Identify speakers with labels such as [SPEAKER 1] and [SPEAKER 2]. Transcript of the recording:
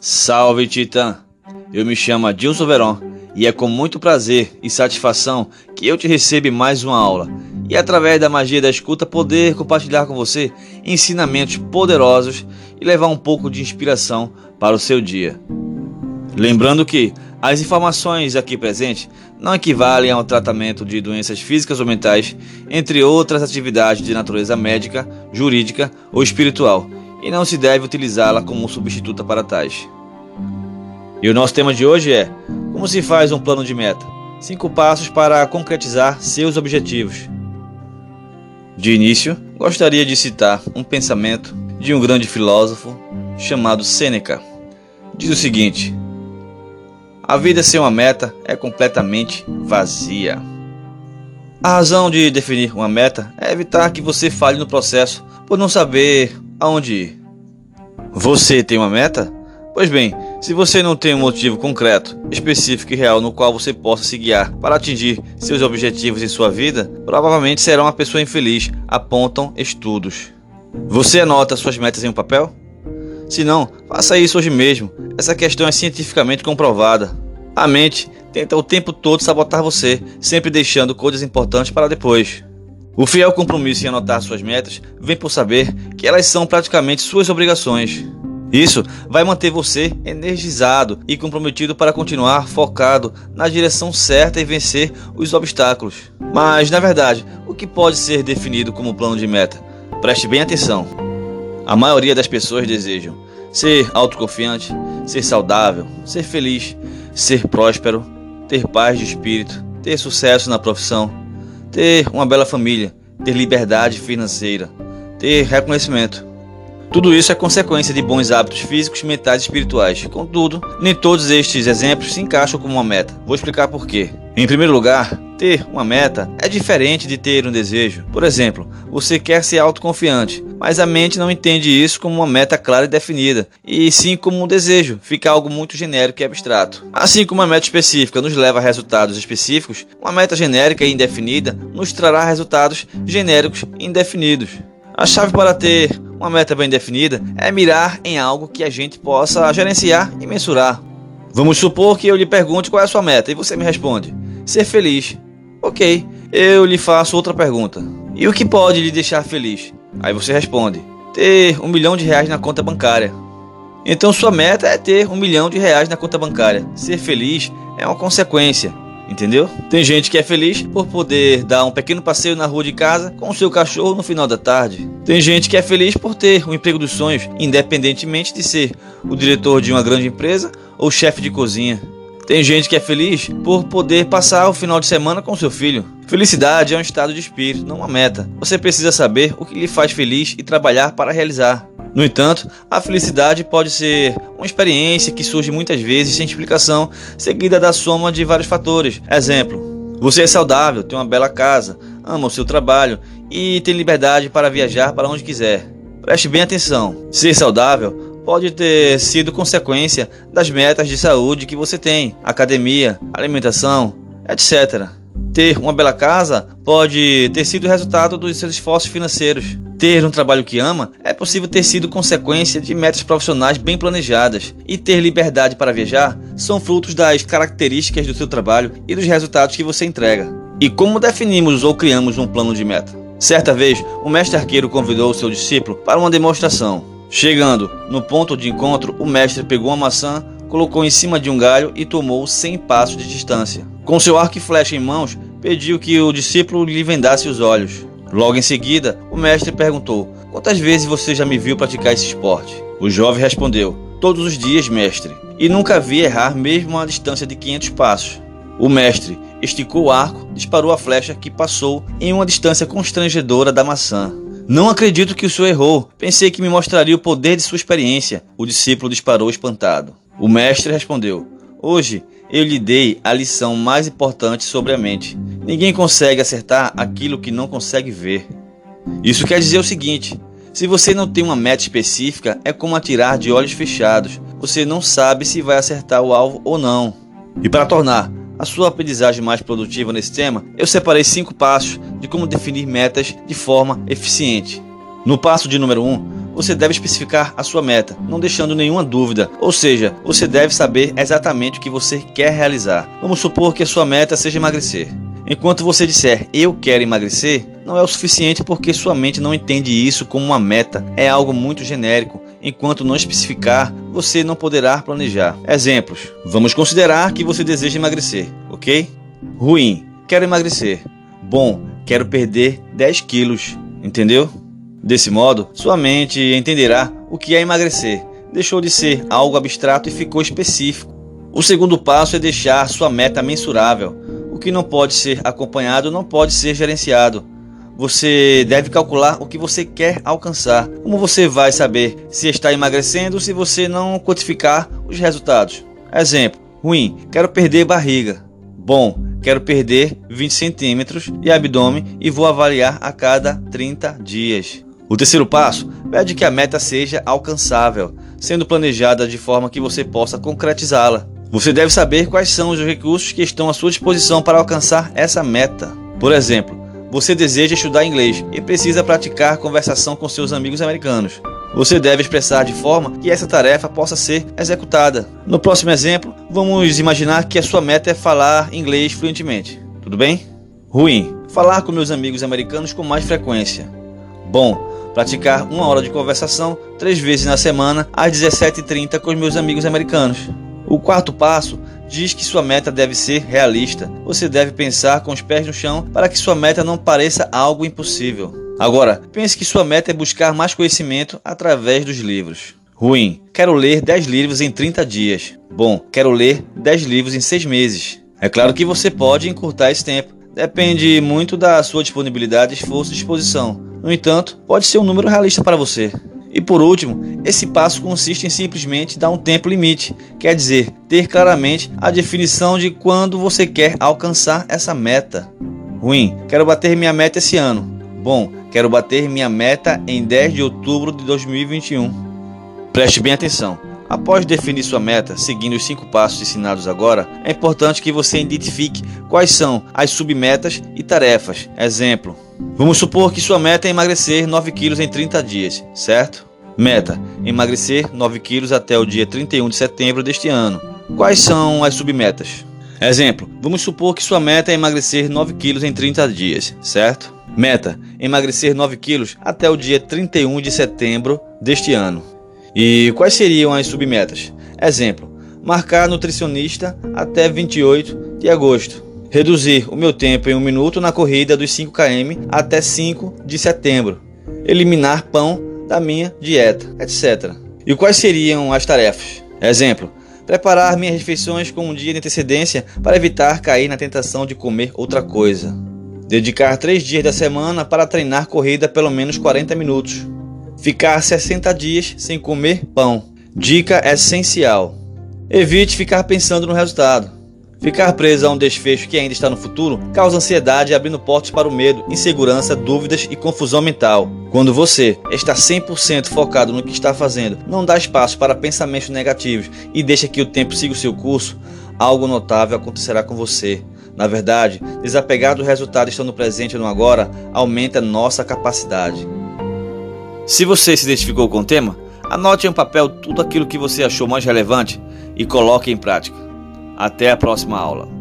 [SPEAKER 1] Salve Titã! Eu me chamo Adilson Veron e é com muito prazer e satisfação que eu te recebo mais uma aula e através da magia da escuta poder compartilhar com você ensinamentos poderosos e levar um pouco de inspiração para o seu dia. Lembrando que as informações aqui presentes não equivalem ao tratamento de doenças físicas ou mentais, entre outras atividades de natureza médica, jurídica ou espiritual, e não se deve utilizá-la como substituta para tais. E o nosso tema de hoje é: Como se faz um plano de meta? Cinco passos para concretizar seus objetivos. De início, gostaria de citar um pensamento de um grande filósofo chamado Sêneca. Diz o seguinte: a vida sem uma meta é completamente vazia. A razão de definir uma meta é evitar que você falhe no processo por não saber aonde ir. Você tem uma meta? Pois bem, se você não tem um motivo concreto, específico e real no qual você possa se guiar para atingir seus objetivos em sua vida, provavelmente será uma pessoa infeliz, apontam estudos. Você anota suas metas em um papel? Se não, faça isso hoje mesmo. Essa questão é cientificamente comprovada. A mente tenta o tempo todo sabotar você, sempre deixando coisas importantes para depois. O fiel compromisso em anotar suas metas vem por saber que elas são praticamente suas obrigações. Isso vai manter você energizado e comprometido para continuar focado na direção certa e vencer os obstáculos. Mas, na verdade, o que pode ser definido como plano de meta? Preste bem atenção. A maioria das pessoas desejam ser autoconfiante, ser saudável, ser feliz, ser próspero, ter paz de espírito, ter sucesso na profissão, ter uma bela família, ter liberdade financeira, ter reconhecimento. Tudo isso é consequência de bons hábitos físicos, mentais e espirituais. Contudo, nem todos estes exemplos se encaixam como uma meta. Vou explicar por quê. Em primeiro lugar, ter uma meta é diferente de ter um desejo. Por exemplo, você quer ser autoconfiante, mas a mente não entende isso como uma meta clara e definida, e sim como um desejo, fica algo muito genérico e abstrato. Assim como uma meta específica nos leva a resultados específicos, uma meta genérica e indefinida nos trará resultados genéricos e indefinidos. A chave para ter uma meta bem definida é mirar em algo que a gente possa gerenciar e mensurar. Vamos supor que eu lhe pergunte qual é a sua meta e você me responde: ser feliz. Ok, eu lhe faço outra pergunta. E o que pode lhe deixar feliz? Aí você responde: ter um milhão de reais na conta bancária. Então sua meta é ter um milhão de reais na conta bancária. Ser feliz é uma consequência. Entendeu? Tem gente que é feliz por poder dar um pequeno passeio na rua de casa com o seu cachorro no final da tarde. Tem gente que é feliz por ter o emprego dos sonhos, independentemente de ser o diretor de uma grande empresa ou chefe de cozinha. Tem gente que é feliz por poder passar o final de semana com seu filho. Felicidade é um estado de espírito, não uma meta. Você precisa saber o que lhe faz feliz e trabalhar para realizar. No entanto, a felicidade pode ser uma experiência que surge muitas vezes sem explicação, seguida da soma de vários fatores. Exemplo: você é saudável, tem uma bela casa, ama o seu trabalho e tem liberdade para viajar para onde quiser. Preste bem atenção. Ser saudável pode ter sido consequência das metas de saúde que você tem, academia, alimentação, etc. Ter uma bela casa pode ter sido resultado dos seus esforços financeiros. Ter um trabalho que ama é possível ter sido consequência de metas profissionais bem planejadas. E ter liberdade para viajar são frutos das características do seu trabalho e dos resultados que você entrega. E como definimos ou criamos um plano de meta? Certa vez, o mestre arqueiro convidou seu discípulo para uma demonstração. Chegando no ponto de encontro, o mestre pegou uma maçã, colocou em cima de um galho e tomou 100 passos de distância. Com seu arco e flecha em mãos, pediu que o discípulo lhe vendasse os olhos. Logo em seguida, o mestre perguntou: Quantas vezes você já me viu praticar esse esporte? O jovem respondeu: Todos os dias, mestre, e nunca vi errar mesmo a distância de 500 passos. O mestre esticou o arco, disparou a flecha que passou em uma distância constrangedora da maçã. Não acredito que o senhor errou. Pensei que me mostraria o poder de sua experiência. O discípulo disparou espantado. O mestre respondeu: Hoje eu lhe dei a lição mais importante sobre a mente. Ninguém consegue acertar aquilo que não consegue ver. Isso quer dizer o seguinte: se você não tem uma meta específica, é como atirar de olhos fechados. Você não sabe se vai acertar o alvo ou não. E para tornar a sua aprendizagem mais produtiva nesse tema, eu separei cinco passos de como definir metas de forma eficiente. No passo de número 1, um, você deve especificar a sua meta, não deixando nenhuma dúvida. Ou seja, você deve saber exatamente o que você quer realizar. Vamos supor que a sua meta seja emagrecer. Enquanto você disser eu quero emagrecer, não é o suficiente porque sua mente não entende isso como uma meta, é algo muito genérico. Enquanto não especificar, você não poderá planejar. Exemplos: vamos considerar que você deseja emagrecer, ok? Ruim, quero emagrecer. Bom, quero perder 10 quilos, entendeu? Desse modo, sua mente entenderá o que é emagrecer. Deixou de ser algo abstrato e ficou específico. O segundo passo é deixar sua meta mensurável. O que não pode ser acompanhado não pode ser gerenciado. Você deve calcular o que você quer alcançar. Como você vai saber se está emagrecendo se você não quantificar os resultados? Exemplo: ruim, quero perder barriga. Bom, quero perder 20 centímetros de abdômen e vou avaliar a cada 30 dias. O terceiro passo pede que a meta seja alcançável, sendo planejada de forma que você possa concretizá-la. Você deve saber quais são os recursos que estão à sua disposição para alcançar essa meta. Por exemplo, você deseja estudar inglês e precisa praticar conversação com seus amigos americanos. Você deve expressar de forma que essa tarefa possa ser executada. No próximo exemplo, vamos imaginar que a sua meta é falar inglês fluentemente. Tudo bem? Ruim. Falar com meus amigos americanos com mais frequência. Bom, praticar uma hora de conversação três vezes na semana às 17h30 com os meus amigos americanos. O quarto passo diz que sua meta deve ser realista. Você deve pensar com os pés no chão para que sua meta não pareça algo impossível. Agora, pense que sua meta é buscar mais conhecimento através dos livros. Ruim. Quero ler 10 livros em 30 dias. Bom, quero ler 10 livros em 6 meses. É claro que você pode encurtar esse tempo. Depende muito da sua disponibilidade, esforço e disposição. No entanto, pode ser um número realista para você. E por último, esse passo consiste em simplesmente dar um tempo limite, quer dizer, ter claramente a definição de quando você quer alcançar essa meta. Ruim, quero bater minha meta esse ano. Bom, quero bater minha meta em 10 de outubro de 2021. Preste bem atenção. Após definir sua meta, seguindo os cinco passos ensinados agora, é importante que você identifique quais são as submetas e tarefas. Exemplo: Vamos supor que sua meta é emagrecer 9 quilos em 30 dias, certo? Meta: emagrecer 9 quilos até o dia 31 de setembro deste ano. Quais são as submetas? Exemplo: Vamos supor que sua meta é emagrecer 9 quilos em 30 dias, certo? Meta: emagrecer 9 quilos até o dia 31 de setembro deste ano. E quais seriam as submetas? Exemplo: marcar nutricionista até 28 de agosto. Reduzir o meu tempo em um minuto na corrida dos 5 km até 5 de setembro. Eliminar pão da minha dieta, etc. E quais seriam as tarefas? Exemplo: preparar minhas refeições com um dia de antecedência para evitar cair na tentação de comer outra coisa. Dedicar três dias da semana para treinar corrida pelo menos 40 minutos. Ficar 60 dias sem comer pão. Dica essencial: evite ficar pensando no resultado. Ficar preso a um desfecho que ainda está no futuro causa ansiedade, abrindo portas para o medo, insegurança, dúvidas e confusão mental. Quando você está 100% focado no que está fazendo, não dá espaço para pensamentos negativos e deixa que o tempo siga o seu curso, algo notável acontecerá com você. Na verdade, desapegar do resultado estando presente no agora aumenta nossa capacidade. Se você se identificou com o tema, anote em um papel tudo aquilo que você achou mais relevante e coloque em prática. Até a próxima aula.